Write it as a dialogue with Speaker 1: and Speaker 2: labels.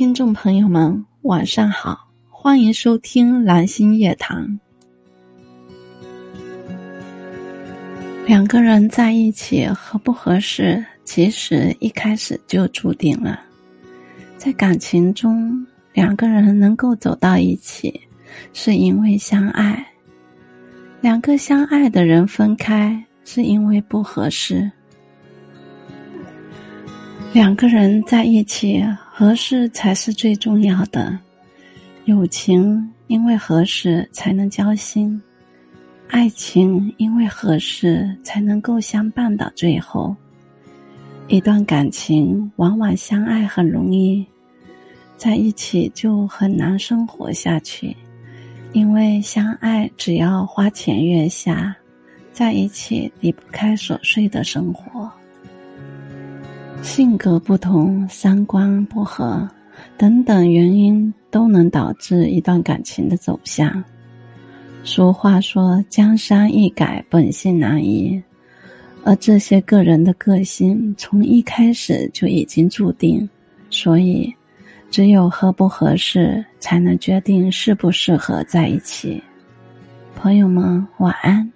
Speaker 1: 听众朋友们，晚上好，欢迎收听蓝星夜谈。两个人在一起合不合适，其实一开始就注定了。在感情中，两个人能够走到一起，是因为相爱；两个相爱的人分开，是因为不合适。两个人在一起合适才是最重要的。友情因为合适才能交心，爱情因为合适才能够相伴到最后。一段感情往往相爱很容易，在一起就很难生活下去，因为相爱只要花前月下，在一起离不开琐碎的生活。性格不同、三观不合等等原因，都能导致一段感情的走向。俗话说：“江山易改，本性难移。”而这些个人的个性从一开始就已经注定，所以只有合不合适，才能决定适不适合在一起。朋友们，晚安。